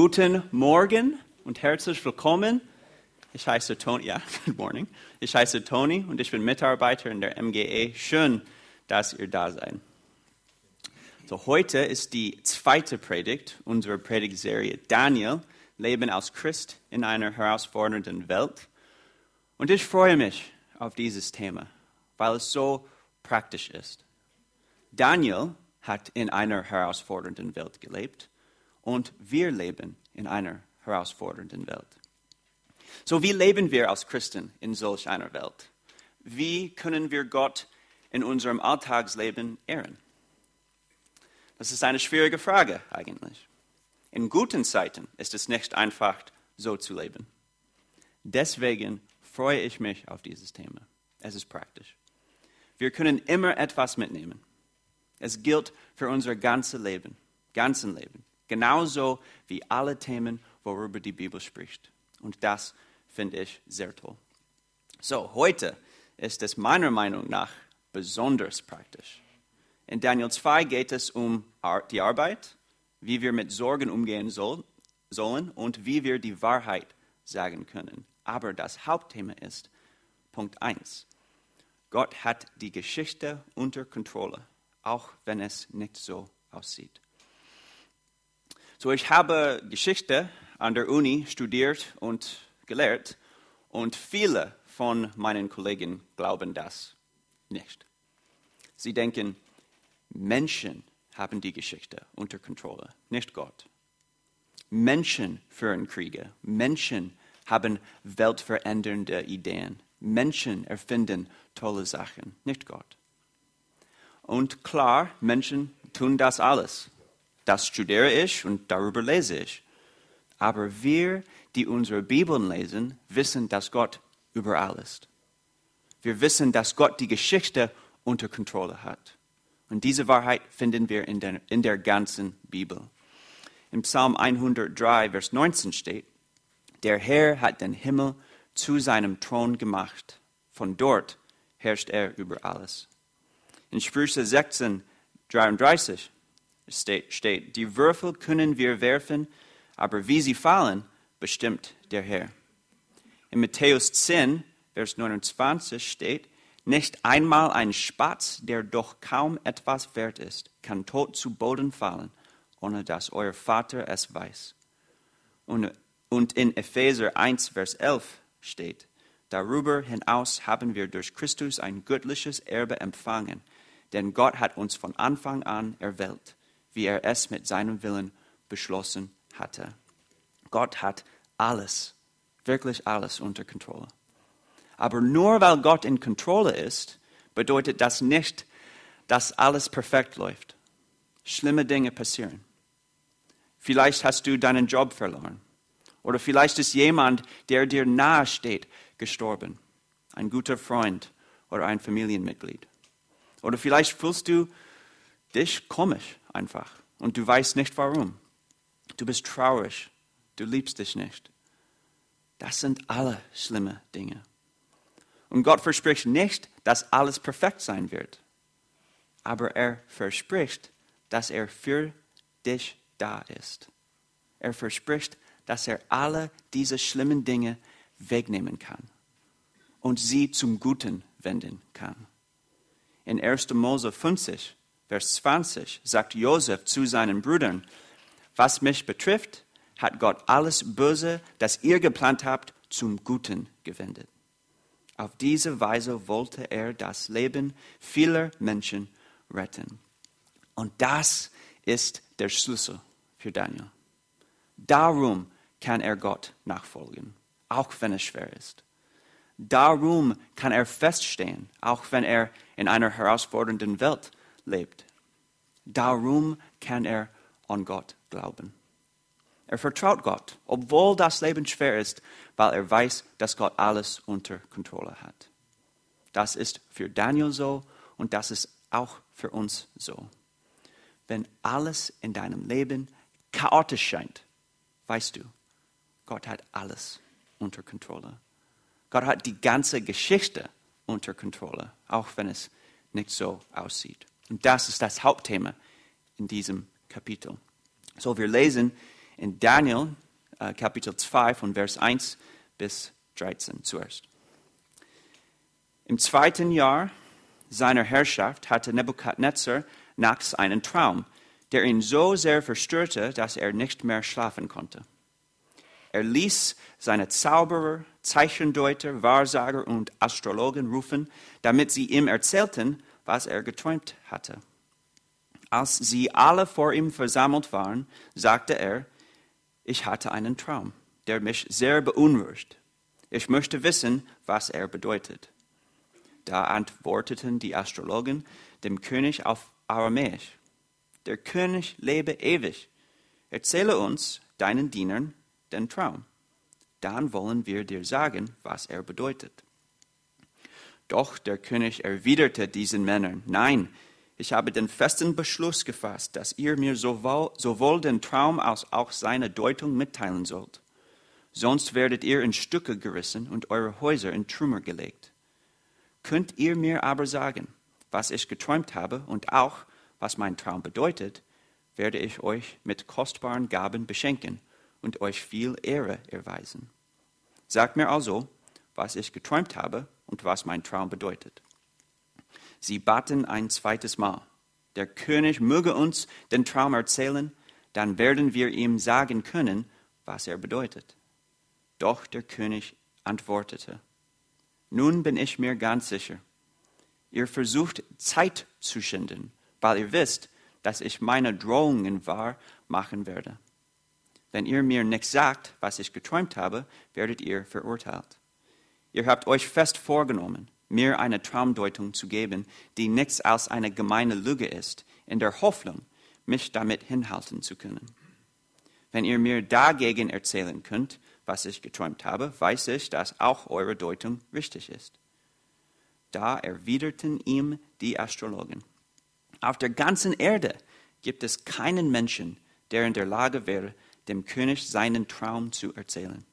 Guten Morgen und herzlich willkommen. Ich heiße Tony, ja, good morning. Ich heiße Tony und ich bin Mitarbeiter in der MGE. Schön, dass ihr da seid. So, heute ist die zweite Predigt unserer Predigtserie Daniel, Leben als Christ in einer herausfordernden Welt. Und ich freue mich auf dieses Thema, weil es so praktisch ist. Daniel hat in einer herausfordernden Welt gelebt und wir leben in einer herausfordernden Welt. So wie leben wir als Christen in solch einer Welt? Wie können wir Gott in unserem Alltagsleben ehren? Das ist eine schwierige Frage eigentlich. In guten Zeiten ist es nicht einfach, so zu leben. Deswegen freue ich mich auf dieses Thema. Es ist praktisch. Wir können immer etwas mitnehmen. Es gilt für unser ganzes Leben, ganzen Leben. Genauso wie alle Themen, worüber die Bibel spricht. Und das finde ich sehr toll. So, heute ist es meiner Meinung nach besonders praktisch. In Daniel 2 geht es um die Arbeit, wie wir mit Sorgen umgehen sollen und wie wir die Wahrheit sagen können. Aber das Hauptthema ist Punkt 1. Gott hat die Geschichte unter Kontrolle, auch wenn es nicht so aussieht. So, ich habe Geschichte an der Uni studiert und gelehrt und viele von meinen Kollegen glauben das nicht. Sie denken, Menschen haben die Geschichte unter Kontrolle, nicht Gott. Menschen führen Kriege, Menschen haben weltverändernde Ideen, Menschen erfinden tolle Sachen, nicht Gott. Und klar, Menschen tun das alles. Das studiere ich und darüber lese ich. Aber wir, die unsere Bibeln lesen, wissen, dass Gott überall ist. Wir wissen, dass Gott die Geschichte unter Kontrolle hat. Und diese Wahrheit finden wir in der, in der ganzen Bibel. Im Psalm 103, Vers 19 steht, der Herr hat den Himmel zu seinem Thron gemacht. Von dort herrscht er über alles. In Sprüche 16, 33 steht, die Würfel können wir werfen, aber wie sie fallen, bestimmt der Herr. In Matthäus 10, Vers 29 steht, nicht einmal ein Spatz, der doch kaum etwas wert ist, kann tot zu Boden fallen, ohne dass euer Vater es weiß. Und, und in Epheser 1, Vers 11 steht, darüber hinaus haben wir durch Christus ein göttliches Erbe empfangen, denn Gott hat uns von Anfang an erwählt wie er es mit seinem Willen beschlossen hatte. Gott hat alles, wirklich alles unter Kontrolle. Aber nur weil Gott in Kontrolle ist, bedeutet das nicht, dass alles perfekt läuft. Schlimme Dinge passieren. Vielleicht hast du deinen Job verloren. Oder vielleicht ist jemand, der dir nahe steht, gestorben. Ein guter Freund oder ein Familienmitglied. Oder vielleicht fühlst du dich komisch einfach und du weißt nicht warum. Du bist traurig, du liebst dich nicht. Das sind alle schlimme Dinge. Und Gott verspricht nicht, dass alles perfekt sein wird. Aber er verspricht, dass er für dich da ist. Er verspricht, dass er alle diese schlimmen Dinge wegnehmen kann und sie zum Guten wenden kann. In 1. Mose 50 Vers 20 sagt Josef zu seinen Brüdern, was mich betrifft, hat Gott alles Böse, das ihr geplant habt, zum Guten gewendet. Auf diese Weise wollte er das Leben vieler Menschen retten. Und das ist der Schlüssel für Daniel. Darum kann er Gott nachfolgen, auch wenn es schwer ist. Darum kann er feststehen, auch wenn er in einer herausfordernden Welt lebt. Darum kann er an Gott glauben. Er vertraut Gott, obwohl das Leben schwer ist, weil er weiß, dass Gott alles unter Kontrolle hat. Das ist für Daniel so und das ist auch für uns so. Wenn alles in deinem Leben chaotisch scheint, weißt du, Gott hat alles unter Kontrolle. Gott hat die ganze Geschichte unter Kontrolle, auch wenn es nicht so aussieht. Und das ist das Hauptthema in diesem Kapitel. So, wir lesen in Daniel äh, Kapitel 2 von Vers 1 bis 13 zuerst. Im zweiten Jahr seiner Herrschaft hatte Nebukadnezar nachts einen Traum, der ihn so sehr verstörte, dass er nicht mehr schlafen konnte. Er ließ seine Zauberer, Zeichendeuter, Wahrsager und Astrologen rufen, damit sie ihm erzählten, was er geträumt hatte. Als sie alle vor ihm versammelt waren, sagte er, ich hatte einen Traum, der mich sehr beunruhigt. Ich möchte wissen, was er bedeutet. Da antworteten die Astrologen dem König auf Aramäisch, der König lebe ewig. Erzähle uns, deinen Dienern, den Traum. Dann wollen wir dir sagen, was er bedeutet. Doch der König erwiderte diesen Männern, nein, ich habe den festen Beschluss gefasst, dass ihr mir sowohl, sowohl den Traum als auch seine Deutung mitteilen sollt. Sonst werdet ihr in Stücke gerissen und eure Häuser in Trümmer gelegt. Könnt ihr mir aber sagen, was ich geträumt habe und auch, was mein Traum bedeutet, werde ich euch mit kostbaren Gaben beschenken und euch viel Ehre erweisen. Sagt mir also, was ich geträumt habe und was mein Traum bedeutet. Sie baten ein zweites Mal. Der König möge uns den Traum erzählen, dann werden wir ihm sagen können, was er bedeutet. Doch der König antwortete, nun bin ich mir ganz sicher, ihr versucht Zeit zu schinden, weil ihr wisst, dass ich meine Drohungen wahr machen werde. Wenn ihr mir nichts sagt, was ich geträumt habe, werdet ihr verurteilt. Ihr habt euch fest vorgenommen, mir eine Traumdeutung zu geben, die nichts als eine gemeine Lüge ist, in der Hoffnung, mich damit hinhalten zu können. Wenn ihr mir dagegen erzählen könnt, was ich geträumt habe, weiß ich, dass auch eure Deutung richtig ist. Da erwiderten ihm die Astrologen. Auf der ganzen Erde gibt es keinen Menschen, der in der Lage wäre, dem König seinen Traum zu erzählen.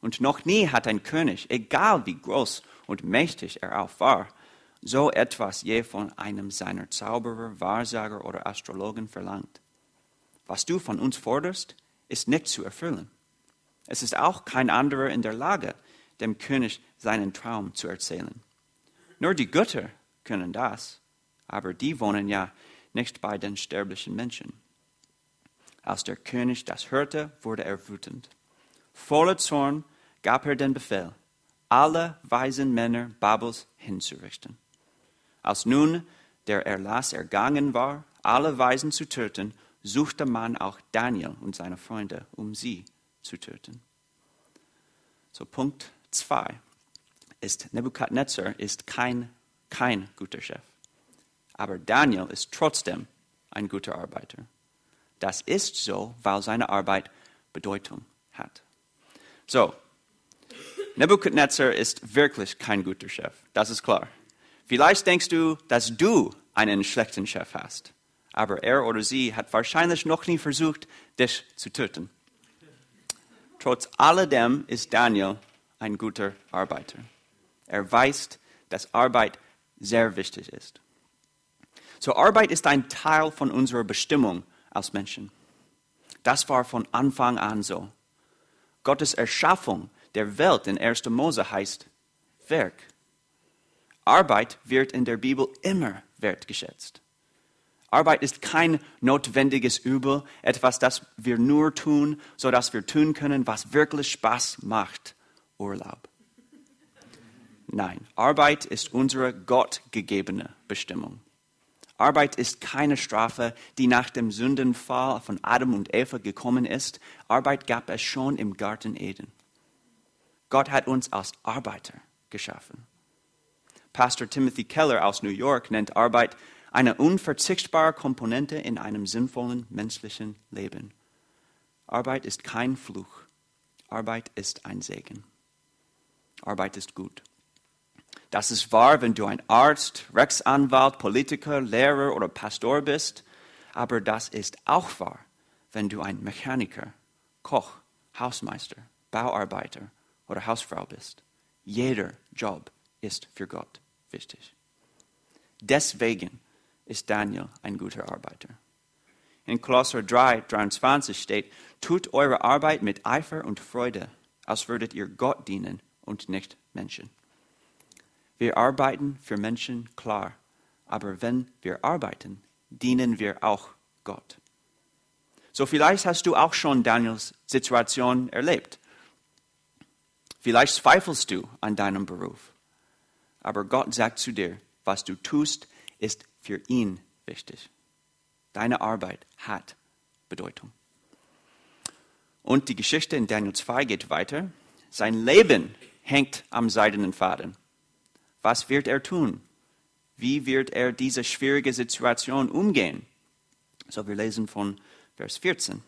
Und noch nie hat ein König, egal wie groß und mächtig er auch war, so etwas je von einem seiner Zauberer, Wahrsager oder Astrologen verlangt. Was du von uns forderst, ist nicht zu erfüllen. Es ist auch kein anderer in der Lage, dem König seinen Traum zu erzählen. Nur die Götter können das, aber die wohnen ja nicht bei den sterblichen Menschen. Als der König das hörte, wurde er wütend. Voller Zorn gab er den Befehl, alle weisen Männer Babels hinzurichten. Als nun der Erlass ergangen war, alle Weisen zu töten, suchte man auch Daniel und seine Freunde, um sie zu töten. So Punkt 2 ist Nebukadnezar ist kein, kein guter Chef. Aber Daniel ist trotzdem ein guter Arbeiter. Das ist so, weil seine Arbeit Bedeutung hat. So, Nebuchadnezzar ist wirklich kein guter Chef, das ist klar. Vielleicht denkst du, dass du einen schlechten Chef hast, aber er oder sie hat wahrscheinlich noch nie versucht, dich zu töten. Trotz alledem ist Daniel ein guter Arbeiter. Er weiß, dass Arbeit sehr wichtig ist. So Arbeit ist ein Teil von unserer Bestimmung als Menschen. Das war von Anfang an so. Gottes Erschaffung der Welt in 1. Mose heißt Werk. Arbeit wird in der Bibel immer wertgeschätzt. Arbeit ist kein notwendiges Übel, etwas, das wir nur tun, sodass wir tun können, was wirklich Spaß macht. Urlaub. Nein, Arbeit ist unsere gottgegebene Bestimmung. Arbeit ist keine Strafe, die nach dem Sündenfall von Adam und Eva gekommen ist. Arbeit gab es schon im Garten Eden. Gott hat uns als Arbeiter geschaffen. Pastor Timothy Keller aus New York nennt Arbeit eine unverzichtbare Komponente in einem sinnvollen menschlichen Leben. Arbeit ist kein Fluch. Arbeit ist ein Segen. Arbeit ist gut. Das ist wahr, wenn du ein Arzt, Rechtsanwalt, Politiker, Lehrer oder Pastor bist. Aber das ist auch wahr, wenn du ein Mechaniker, Koch, Hausmeister, Bauarbeiter oder Hausfrau bist. Jeder Job ist für Gott wichtig. Deswegen ist Daniel ein guter Arbeiter. In Kolosser 3, 23 steht, tut eure Arbeit mit Eifer und Freude, als würdet ihr Gott dienen und nicht Menschen. Wir arbeiten für Menschen, klar, aber wenn wir arbeiten, dienen wir auch Gott. So vielleicht hast du auch schon Daniels Situation erlebt. Vielleicht zweifelst du an deinem Beruf. Aber Gott sagt zu dir, was du tust, ist für ihn wichtig. Deine Arbeit hat Bedeutung. Und die Geschichte in Daniel 2 geht weiter. Sein Leben hängt am seidenen Faden. Was wird er tun? Wie wird er diese schwierige Situation umgehen? So, wir lesen von Vers 14.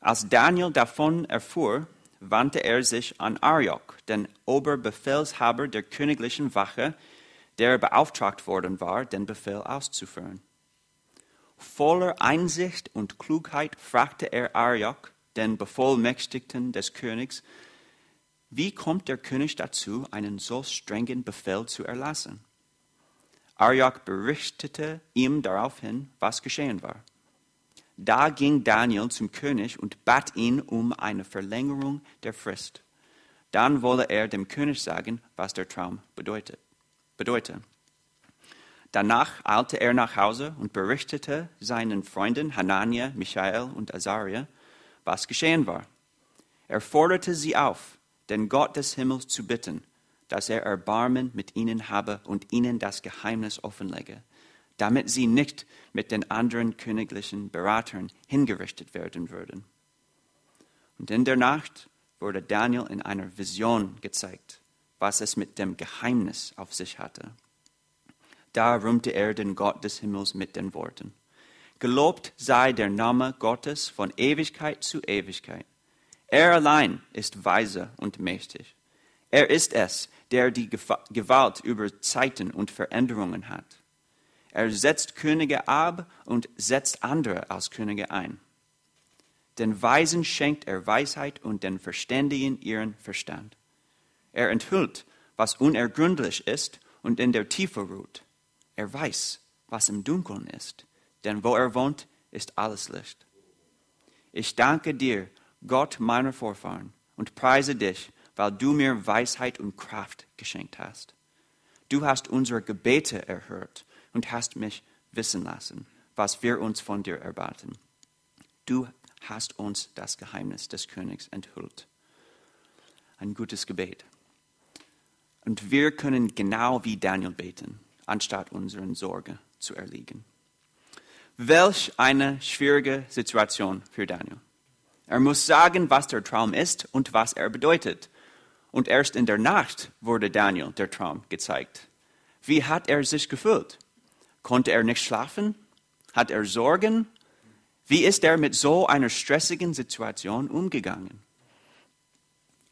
Als Daniel davon erfuhr, wandte er sich an Ariok, den Oberbefehlshaber der königlichen Wache, der beauftragt worden war, den Befehl auszuführen. Voller Einsicht und Klugheit fragte er Ariok, den Bevollmächtigten des Königs, wie kommt der König dazu, einen so strengen Befehl zu erlassen? Ariok berichtete ihm daraufhin, was geschehen war. Da ging Daniel zum König und bat ihn um eine Verlängerung der Frist. Dann wolle er dem König sagen, was der Traum bedeutet. bedeute. Danach eilte er nach Hause und berichtete seinen Freunden Hanania, Michael und Azaria, was geschehen war. Er forderte sie auf, den Gott des Himmels zu bitten, dass er Erbarmen mit ihnen habe und ihnen das Geheimnis offenlege damit sie nicht mit den anderen königlichen Beratern hingerichtet werden würden. Und in der Nacht wurde Daniel in einer Vision gezeigt, was es mit dem Geheimnis auf sich hatte. Da rühmte er den Gott des Himmels mit den Worten. Gelobt sei der Name Gottes von Ewigkeit zu Ewigkeit. Er allein ist weise und mächtig. Er ist es, der die Gewalt über Zeiten und Veränderungen hat. Er setzt Könige ab und setzt andere als Könige ein. Den Weisen schenkt er Weisheit und den Verständigen ihren Verstand. Er enthüllt, was unergründlich ist und in der Tiefe ruht. Er weiß, was im Dunkeln ist, denn wo er wohnt, ist alles Licht. Ich danke dir, Gott meiner Vorfahren, und preise dich, weil du mir Weisheit und Kraft geschenkt hast. Du hast unsere Gebete erhört und hast mich wissen lassen, was wir uns von dir erwarten. Du hast uns das Geheimnis des Königs enthüllt. Ein gutes Gebet. Und wir können genau wie Daniel beten, anstatt unseren Sorge zu erliegen. Welch eine schwierige Situation für Daniel. Er muss sagen, was der Traum ist und was er bedeutet. Und erst in der Nacht wurde Daniel der Traum gezeigt. Wie hat er sich gefühlt? Konnte er nicht schlafen? Hat er Sorgen? Wie ist er mit so einer stressigen Situation umgegangen?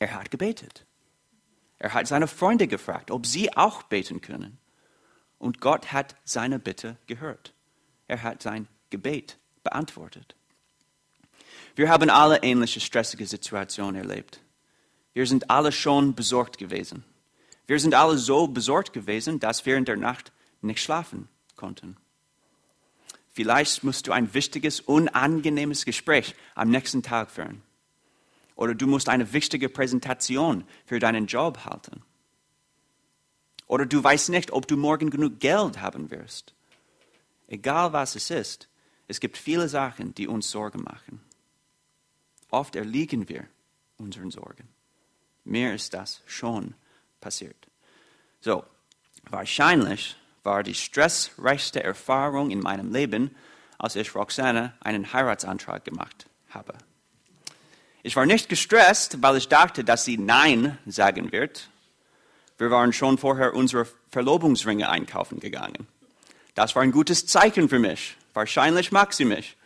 Er hat gebetet. Er hat seine Freunde gefragt, ob sie auch beten können. Und Gott hat seine Bitte gehört. Er hat sein Gebet beantwortet. Wir haben alle ähnliche stressige Situationen erlebt. Wir sind alle schon besorgt gewesen. Wir sind alle so besorgt gewesen, dass wir in der Nacht nicht schlafen konnten. Vielleicht musst du ein wichtiges, unangenehmes Gespräch am nächsten Tag führen. Oder du musst eine wichtige Präsentation für deinen Job halten. Oder du weißt nicht, ob du morgen genug Geld haben wirst. Egal was es ist, es gibt viele Sachen, die uns Sorgen machen. Oft erliegen wir unseren Sorgen. Mir ist das schon passiert. So, wahrscheinlich war die stressreichste Erfahrung in meinem Leben, als ich Roxana einen Heiratsantrag gemacht habe. Ich war nicht gestresst, weil ich dachte, dass sie Nein sagen wird. Wir waren schon vorher unsere Verlobungsringe einkaufen gegangen. Das war ein gutes Zeichen für mich. Wahrscheinlich mag sie mich.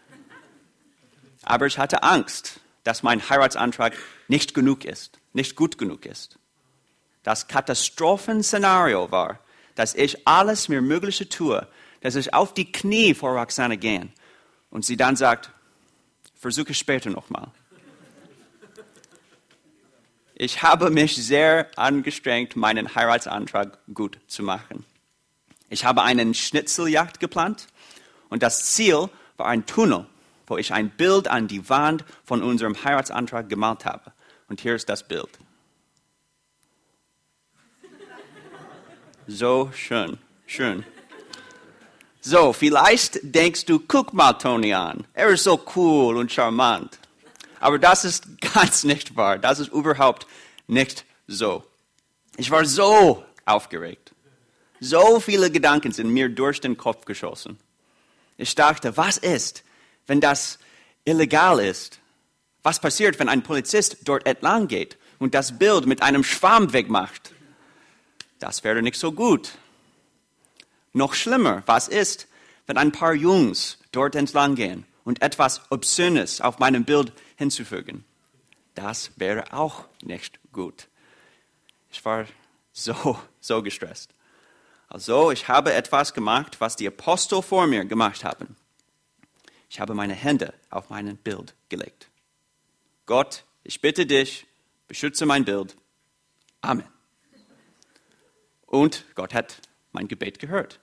Aber ich hatte Angst, dass mein Heiratsantrag nicht genug ist, nicht gut genug ist. Das Katastrophenszenario war, dass ich alles mir Mögliche tue, dass ich auf die Knie vor Roxane gehe. Und sie dann sagt, versuche später nochmal. Ich habe mich sehr angestrengt, meinen Heiratsantrag gut zu machen. Ich habe einen Schnitzeljagd geplant und das Ziel war ein Tunnel, wo ich ein Bild an die Wand von unserem Heiratsantrag gemalt habe. Und hier ist das Bild. So schön, schön. So, vielleicht denkst du, guck mal Tony an. Er ist so cool und charmant. Aber das ist ganz nicht wahr. Das ist überhaupt nicht so. Ich war so aufgeregt. So viele Gedanken sind mir durch den Kopf geschossen. Ich dachte, was ist, wenn das illegal ist? Was passiert, wenn ein Polizist dort entlang geht und das Bild mit einem Schwamm wegmacht? Das wäre nicht so gut. Noch schlimmer, was ist, wenn ein paar Jungs dort entlang gehen und etwas Obszönes auf meinem Bild hinzufügen? Das wäre auch nicht gut. Ich war so, so gestresst. Also, ich habe etwas gemacht, was die Apostel vor mir gemacht haben. Ich habe meine Hände auf mein Bild gelegt. Gott, ich bitte dich, beschütze mein Bild. Amen. Und Gott hat mein Gebet gehört.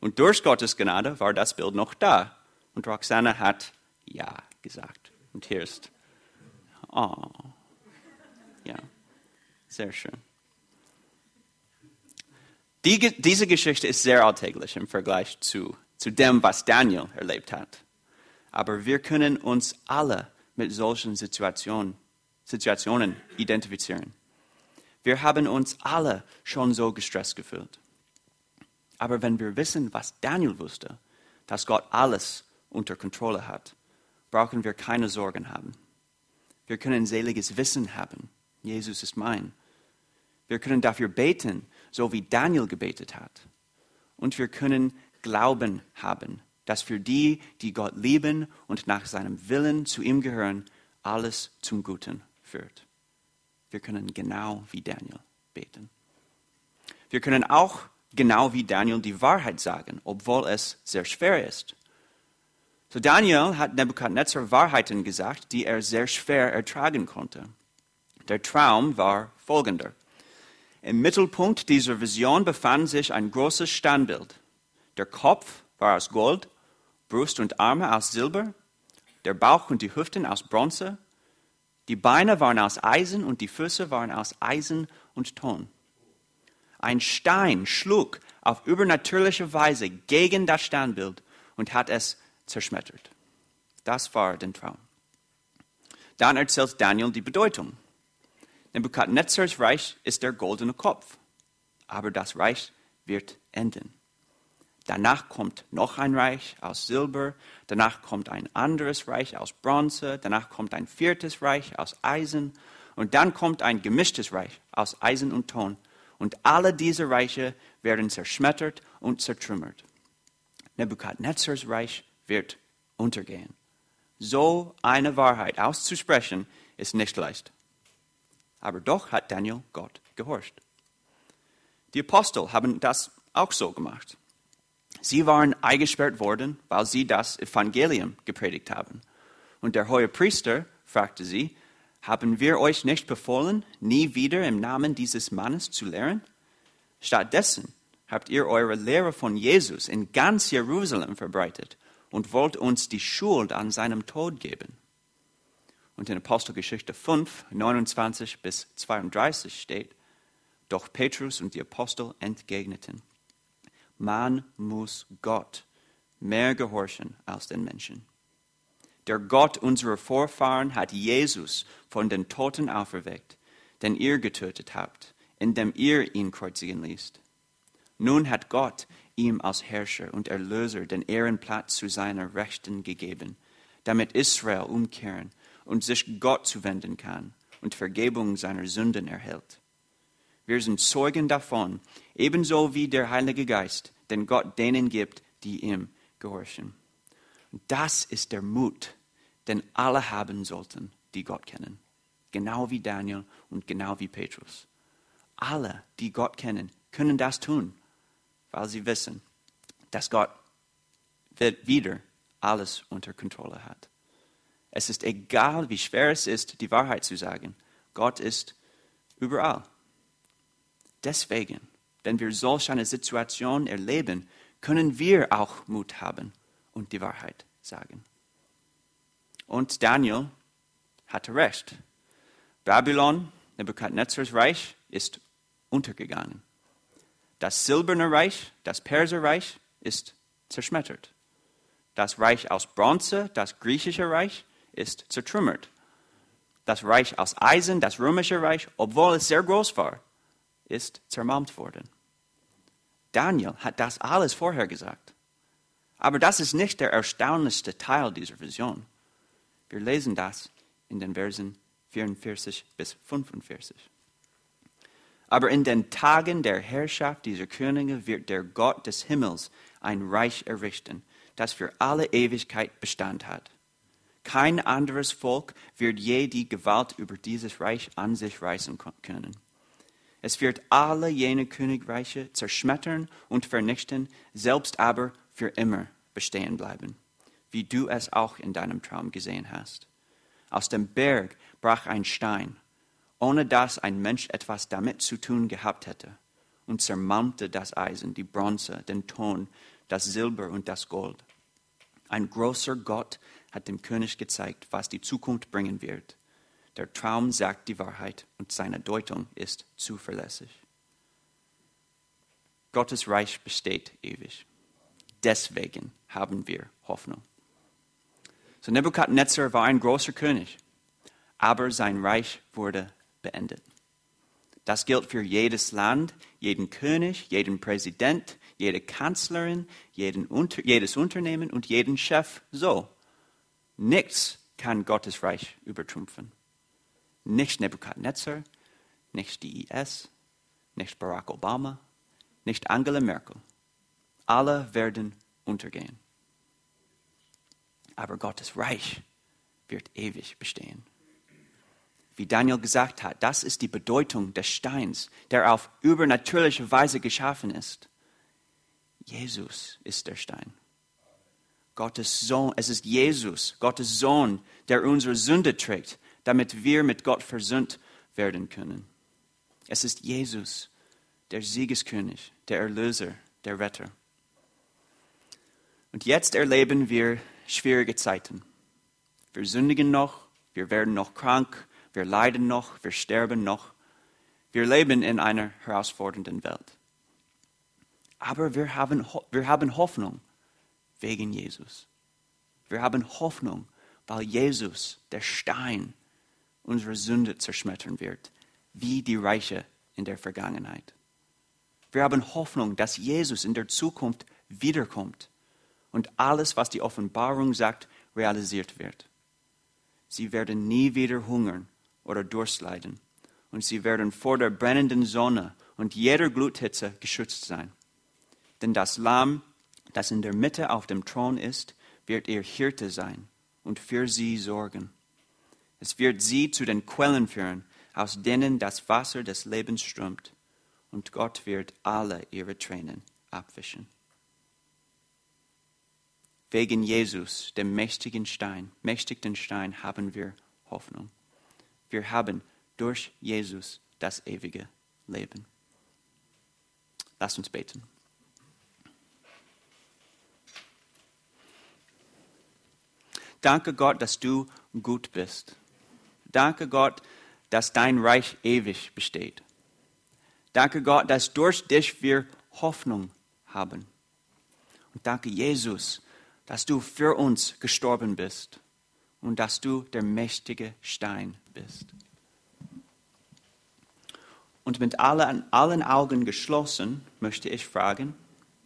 Und durch Gottes Gnade war das Bild noch da. Und Roxana hat Ja gesagt. Und hier ist, oh, ja, sehr schön. Die, diese Geschichte ist sehr alltäglich im Vergleich zu, zu dem, was Daniel erlebt hat. Aber wir können uns alle mit solchen Situationen, Situationen identifizieren. Wir haben uns alle schon so gestresst gefühlt. Aber wenn wir wissen, was Daniel wusste, dass Gott alles unter Kontrolle hat, brauchen wir keine Sorgen haben. Wir können seliges Wissen haben. Jesus ist mein. Wir können dafür beten, so wie Daniel gebetet hat. Und wir können Glauben haben, dass für die, die Gott lieben und nach seinem Willen zu ihm gehören, alles zum Guten führt. Wir können genau wie Daniel beten. Wir können auch genau wie Daniel die Wahrheit sagen, obwohl es sehr schwer ist. So Daniel hat Nebukadnezar Wahrheiten gesagt, die er sehr schwer ertragen konnte. Der Traum war folgender. Im Mittelpunkt dieser Vision befand sich ein großes Standbild. Der Kopf war aus Gold, Brust und Arme aus Silber, der Bauch und die Hüften aus Bronze, die Beine waren aus Eisen und die Füße waren aus Eisen und Ton. Ein Stein schlug auf übernatürliche Weise gegen das Standbild und hat es zerschmettert. Das war der Traum. Dann erzählt Daniel die Bedeutung. Nebukadnezars Reich ist der goldene Kopf, aber das Reich wird enden. Danach kommt noch ein Reich aus Silber, danach kommt ein anderes Reich aus Bronze, danach kommt ein viertes Reich aus Eisen und dann kommt ein gemischtes Reich aus Eisen und Ton. Und alle diese Reiche werden zerschmettert und zertrümmert. Nebukadnezars Reich wird untergehen. So eine Wahrheit auszusprechen ist nicht leicht aber doch hat Daniel Gott gehorcht. Die Apostel haben das auch so gemacht. Sie waren eingesperrt worden, weil sie das Evangelium gepredigt haben. Und der hohe Priester fragte sie, haben wir euch nicht befohlen, nie wieder im Namen dieses Mannes zu lehren? Stattdessen habt ihr eure Lehre von Jesus in ganz Jerusalem verbreitet und wollt uns die Schuld an seinem Tod geben. Und in Apostelgeschichte 5, 29 bis 32 steht, doch Petrus und die Apostel entgegneten, man muss Gott mehr gehorchen als den Menschen. Der Gott unserer Vorfahren hat Jesus von den Toten auferweckt, den ihr getötet habt, indem ihr ihn kreuzigen ließ. Nun hat Gott ihm als Herrscher und Erlöser den Ehrenplatz zu seiner Rechten gegeben, damit Israel umkehren und sich Gott zuwenden kann und Vergebung seiner Sünden erhält. Wir sind Zeugen davon, ebenso wie der Heilige Geist, den Gott denen gibt, die ihm gehorchen. Das ist der Mut, den alle haben sollten, die Gott kennen. Genau wie Daniel und genau wie Petrus. Alle, die Gott kennen, können das tun, weil sie wissen, dass Gott wieder alles unter Kontrolle hat. Es ist egal, wie schwer es ist, die Wahrheit zu sagen. Gott ist überall. Deswegen, wenn wir solch eine Situation erleben, können wir auch Mut haben und die Wahrheit sagen. Und Daniel hatte recht. Babylon, Nebuchadnezzars Reich, ist untergegangen. Das silberne Reich, das Perserreich, ist zerschmettert. Das Reich aus Bronze, das griechische Reich, ist zertrümmert. Das Reich aus Eisen, das römische Reich, obwohl es sehr groß war, ist zermalmt worden. Daniel hat das alles vorhergesagt. Aber das ist nicht der erstaunlichste Teil dieser Vision. Wir lesen das in den Versen 44 bis 45. Aber in den Tagen der Herrschaft dieser Könige wird der Gott des Himmels ein Reich errichten, das für alle Ewigkeit Bestand hat. Kein anderes Volk wird je die Gewalt über dieses Reich an sich reißen können. Es wird alle jene Königreiche zerschmettern und vernichten, selbst aber für immer bestehen bleiben, wie du es auch in deinem Traum gesehen hast. Aus dem Berg brach ein Stein, ohne dass ein Mensch etwas damit zu tun gehabt hätte, und zermalmte das Eisen, die Bronze, den Ton, das Silber und das Gold. Ein großer Gott hat dem König gezeigt, was die Zukunft bringen wird. Der Traum sagt die Wahrheit und seine Deutung ist zuverlässig. Gottes Reich besteht ewig. Deswegen haben wir Hoffnung. So Nebukadnezar war ein großer König, aber sein Reich wurde beendet. Das gilt für jedes Land, jeden König, jeden Präsident, jede Kanzlerin, Unter jedes Unternehmen und jeden Chef so. Nichts kann Gottes Reich übertrumpfen. Nicht Nebukadnezar, nicht die IS, nicht Barack Obama, nicht Angela Merkel. Alle werden untergehen. Aber Gottes Reich wird ewig bestehen. Wie Daniel gesagt hat, das ist die Bedeutung des Steins, der auf übernatürliche Weise geschaffen ist. Jesus ist der Stein. Gottes Sohn, es ist Jesus, Gottes Sohn, der unsere Sünde trägt, damit wir mit Gott versöhnt werden können. Es ist Jesus, der Siegeskönig, der Erlöser, der Retter. Und jetzt erleben wir schwierige Zeiten. Wir sündigen noch, wir werden noch krank, wir leiden noch, wir sterben noch. Wir leben in einer herausfordernden Welt. Aber wir haben, wir haben Hoffnung wegen Jesus. Wir haben Hoffnung, weil Jesus, der Stein, unsere Sünde zerschmettern wird, wie die Reiche in der Vergangenheit. Wir haben Hoffnung, dass Jesus in der Zukunft wiederkommt und alles, was die Offenbarung sagt, realisiert wird. Sie werden nie wieder hungern oder Durst leiden. Und sie werden vor der brennenden Sonne und jeder Gluthitze geschützt sein. Denn das Lamm, das in der Mitte auf dem Thron ist, wird ihr Hirte sein und für sie sorgen. Es wird sie zu den Quellen führen, aus denen das Wasser des Lebens strömt, und Gott wird alle ihre Tränen abwischen. Wegen Jesus, dem mächtigen Stein, mächtigen Stein, haben wir Hoffnung. Wir haben durch Jesus das ewige Leben. Lass uns beten. Danke Gott, dass du gut bist. Danke Gott, dass dein Reich ewig besteht. Danke Gott, dass durch dich wir Hoffnung haben. Und danke Jesus, dass du für uns gestorben bist und dass du der mächtige Stein bist. Und mit allen, allen Augen geschlossen möchte ich fragen,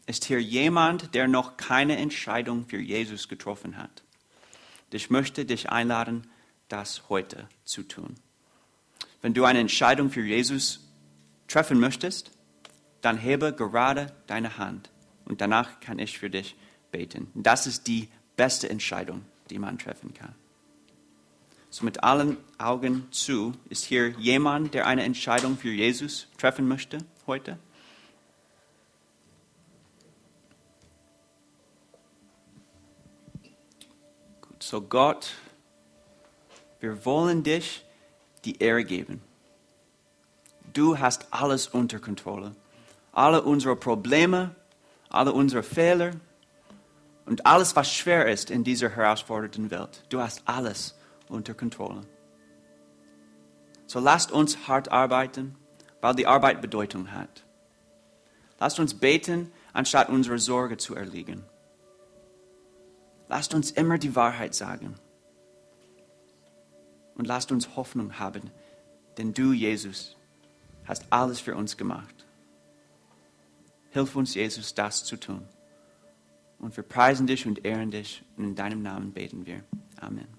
ist hier jemand, der noch keine Entscheidung für Jesus getroffen hat? Ich möchte dich einladen, das heute zu tun. Wenn du eine Entscheidung für Jesus treffen möchtest, dann hebe gerade deine Hand und danach kann ich für dich beten. Das ist die beste Entscheidung, die man treffen kann. So mit allen Augen zu, ist hier jemand, der eine Entscheidung für Jesus treffen möchte heute? Gut, so Gott, wir wollen dich die Ehre geben. Du hast alles unter Kontrolle. Alle unsere Probleme, alle unsere Fehler, und alles, was schwer ist in dieser herausfordernden Welt. Du hast alles unter Kontrolle. So lasst uns hart arbeiten, weil die Arbeit Bedeutung hat. Lasst uns beten, anstatt unsere Sorge zu erliegen. Lasst uns immer die Wahrheit sagen. Und lasst uns Hoffnung haben, denn du, Jesus, hast alles für uns gemacht. Hilf uns, Jesus, das zu tun. Und wir preisen dich und ehren dich und in deinem Namen beten wir. Amen.